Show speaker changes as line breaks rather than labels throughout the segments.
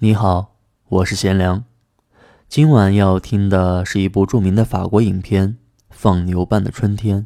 你好，我是贤良。今晚要听的是一部著名的法国影片《放牛班的春天》。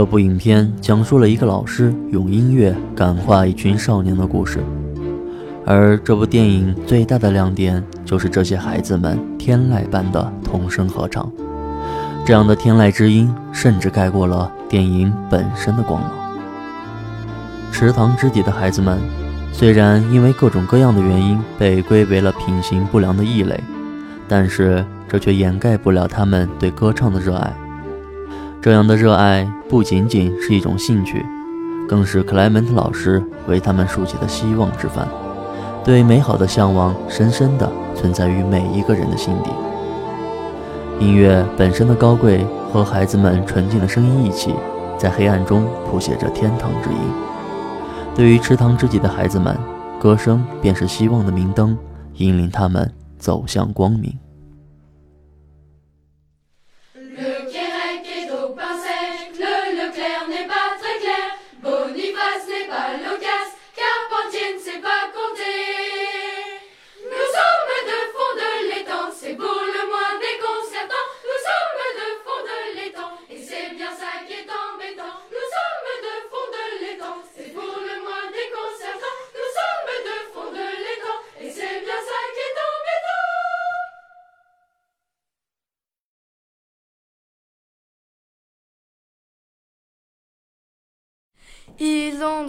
这部影片讲述了一个老师用音乐感化一群少年的故事，而这部电影最大的亮点就是这些孩子们天籁般的童声合唱，这样的天籁之音甚至盖过了电影本身的光芒。池塘之底的孩子们，虽然因为各种各样的原因被归为了品行不良的异类，但是这却掩盖不了他们对歌唱的热爱。这样的热爱不仅仅是一种兴趣，更是克莱门特老师为他们竖起的希望之帆。对美好的向往，深深地存在于每一个人的心底。音乐本身的高贵和孩子们纯净的声音一起，在黑暗中谱写着天堂之音。对于池塘之底的孩子们，歌声便是希望的明灯，引领他们走向光明。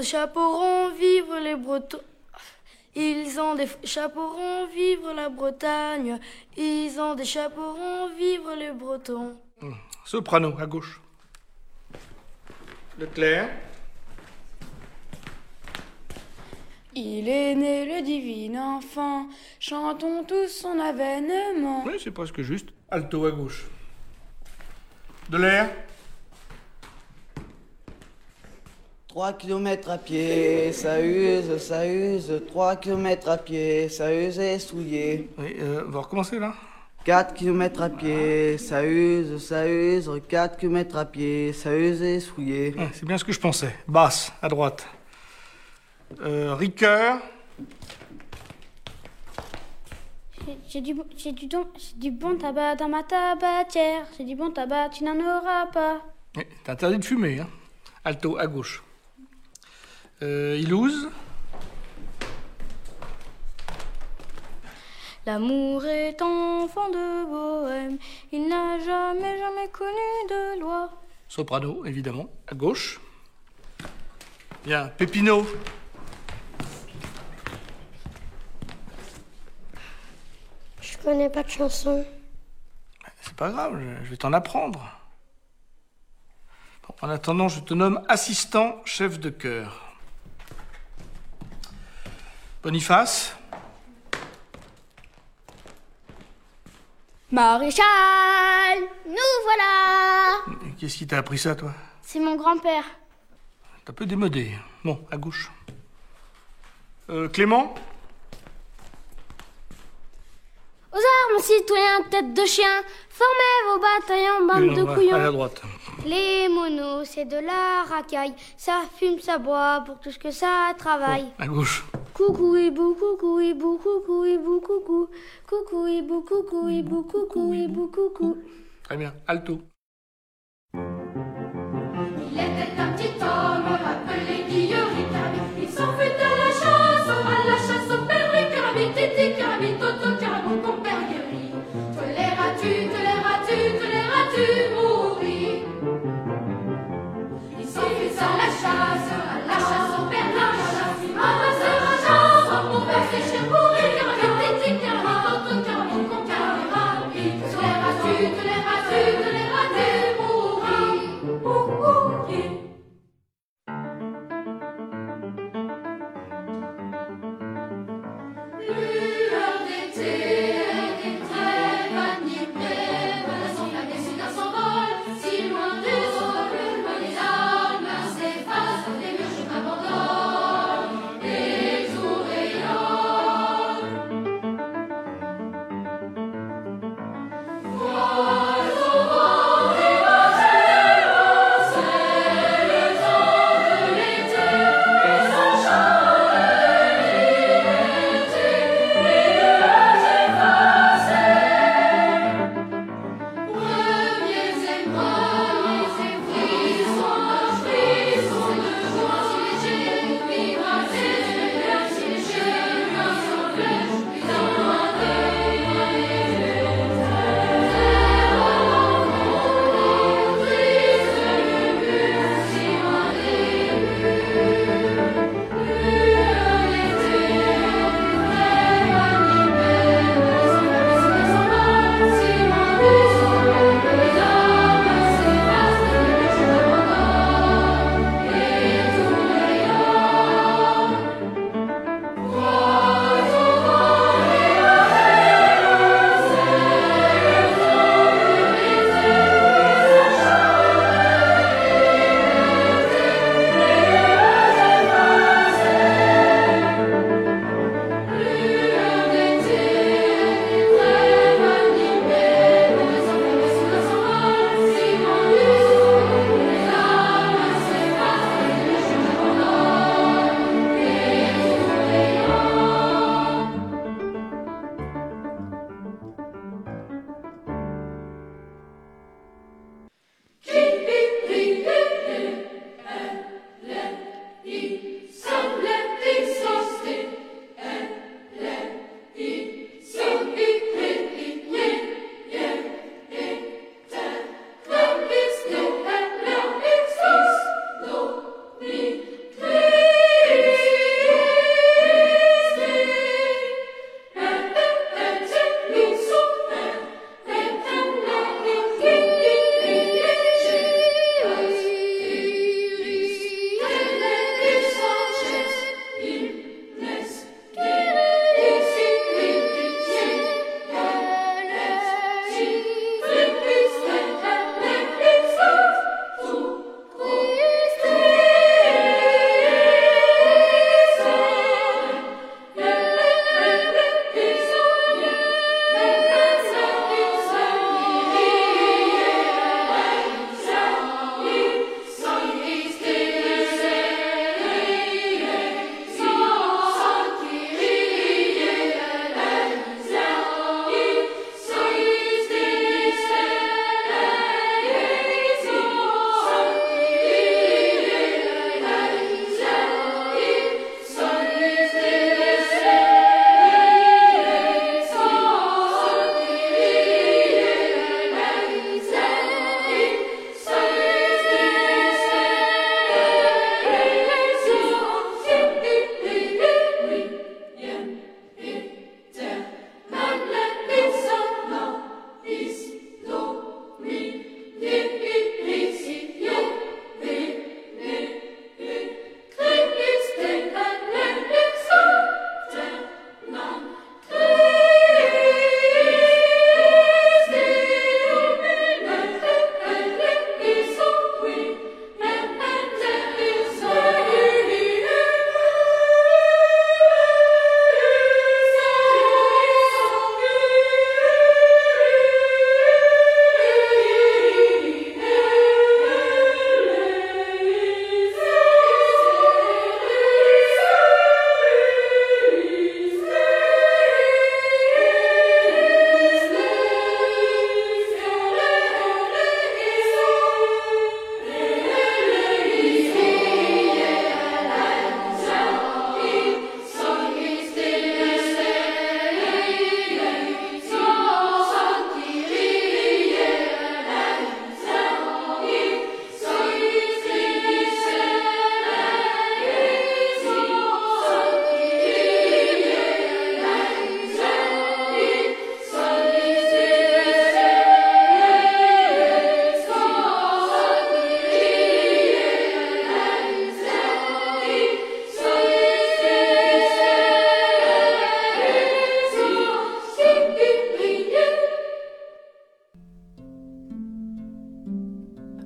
Des chapeaux ronds, vivre les Bretons. Ils ont des chapeaux ronds, vivre la Bretagne. Ils ont des chapeaux ronds, vivre les Bretons.
Hmm. Soprano, à gauche. Le clair.
Il est né le divin enfant, chantons tous son avènement.
Oui, c'est presque juste. Alto à gauche. De l'air.
3 km à pied, ça use, ça use. 3 km à pied, ça use et souillé.
Oui, euh, on va recommencer là?
4 km à pied, ça use, ça use. 4 km à pied, ça use et souillé.
c'est bien ce que je pensais. Basse, à droite. Euh, Ricoeur.
J'ai du, j'ai du, du bon tabac dans ma tabatière. J'ai du bon tabac, tu n'en auras pas.
T'es interdit de fumer, hein. Alto, à gauche. Euh, Ilouz
L'amour est enfant de bohème, il n'a jamais, jamais connu de loi.
Soprano, évidemment, à gauche. Bien, Pépino.
Je connais pas de chanson.
C'est pas grave, je vais t'en apprendre. en attendant, je te nomme assistant chef de chœur. Boniface
Maréchal Nous voilà
Qu'est-ce qui t'a appris ça, toi?
C'est mon grand-père.
T'as peu démodé. Bon, à gauche. Euh, Clément? Aux armes, citoyens, tête de chien Formez vos bataillons, bande de
couillons À droite.
Les monos, c'est de la racaille. Ça fume, ça boit pour tout ce que ça travaille.
Oh, à gauche.
Coucou hibou, coucou hibou, coucou hibou, coucou. Coucou hibou, coucou hibou, coucou hibou, coucou.
Très bien, alto.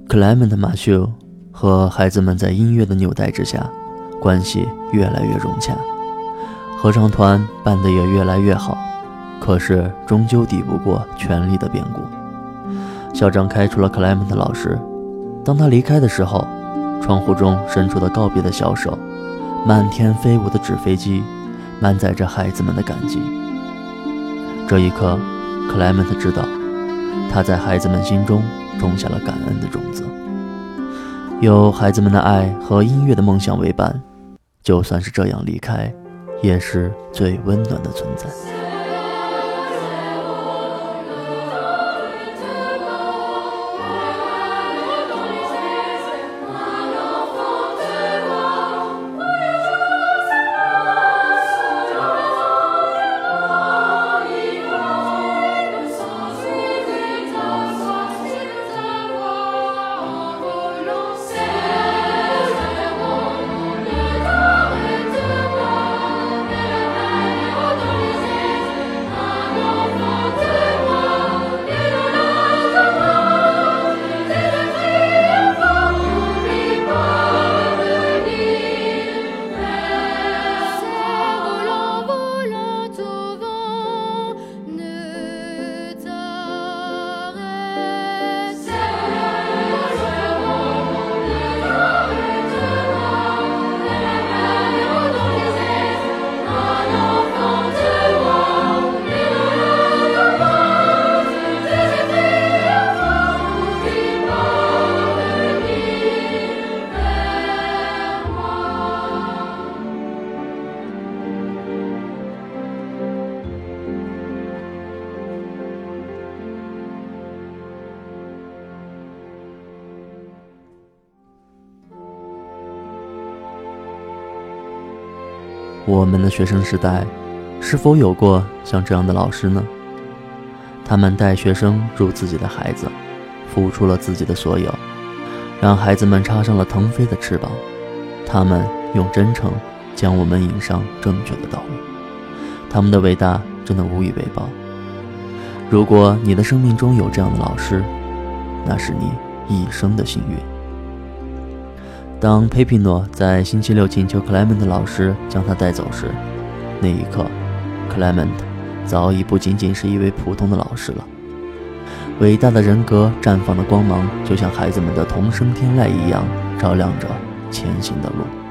克莱门特·马修和孩子们在音乐的纽带之下，关系越来越融洽，合唱团办得也越来越好。可是，终究抵不过权力的变故。校长开除了克莱门特老师。当他离开的时候，窗户中伸出的告别的小手，漫天飞舞的纸飞机，满载着孩子们的感激。这一刻，克莱门特知道，他在孩子们心中种下了感恩的种子。有孩子们的爱和音乐的梦想为伴，就算是这样离开，也是最温暖的存在。我们的学生时代，是否有过像这样的老师呢？他们带学生如自己的孩子，付出了自己的所有，让孩子们插上了腾飞的翅膀。他们用真诚将我们引上正确的道路。他们的伟大真的无以为报。如果你的生命中有这样的老师，那是你一生的幸运。当佩皮诺在星期六请求克莱门特老师将他带走时，那一刻，克莱门特早已不仅仅是一位普通的老师了。伟大的人格绽放的光芒，就像孩子们的童声天籁一样，照亮着前行的路。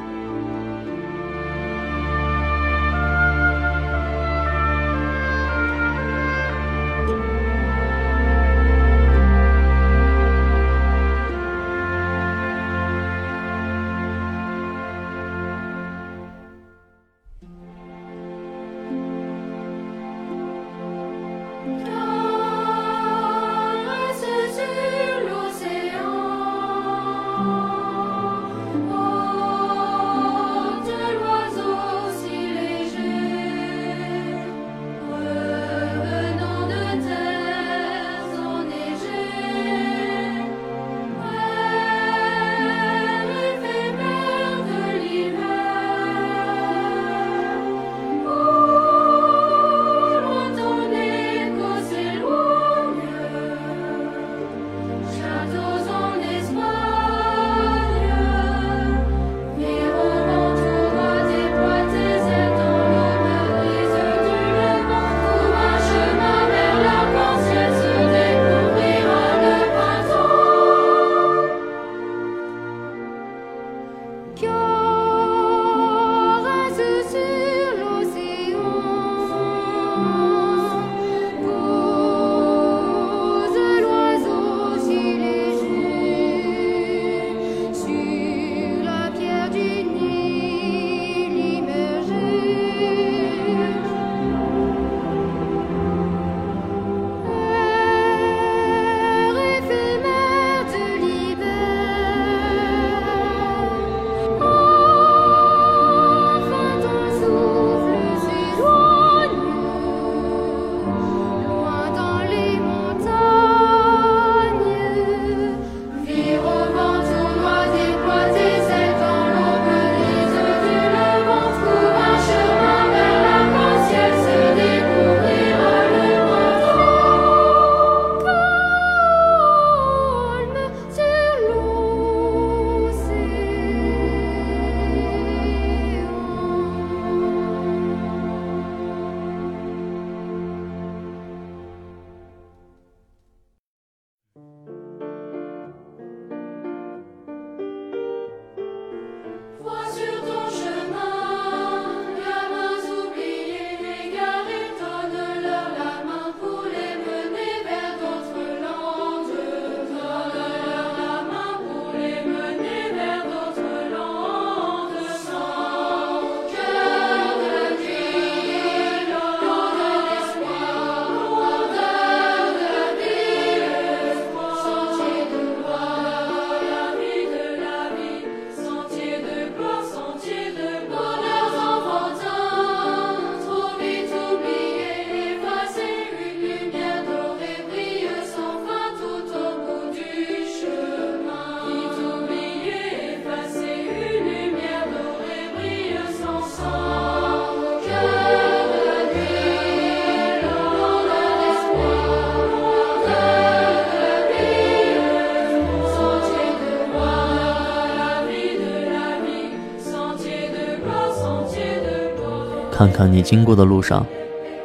看看你经过的路上，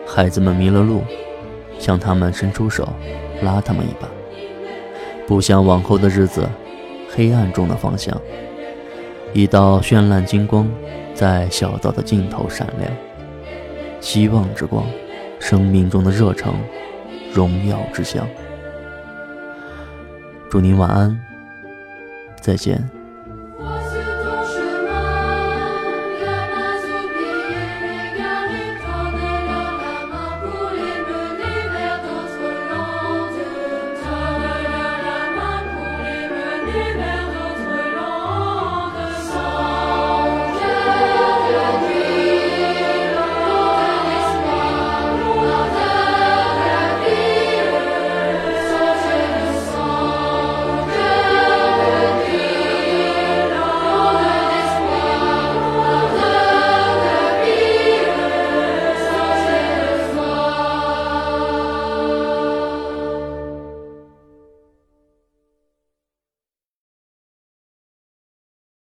孩子们迷了路，向他们伸出手，拉他们一把。不想往后的日子，黑暗中的方向，一道绚烂金光在小道的尽头闪亮。希望之光，生命中的热诚，荣耀之乡。祝您晚安，再见。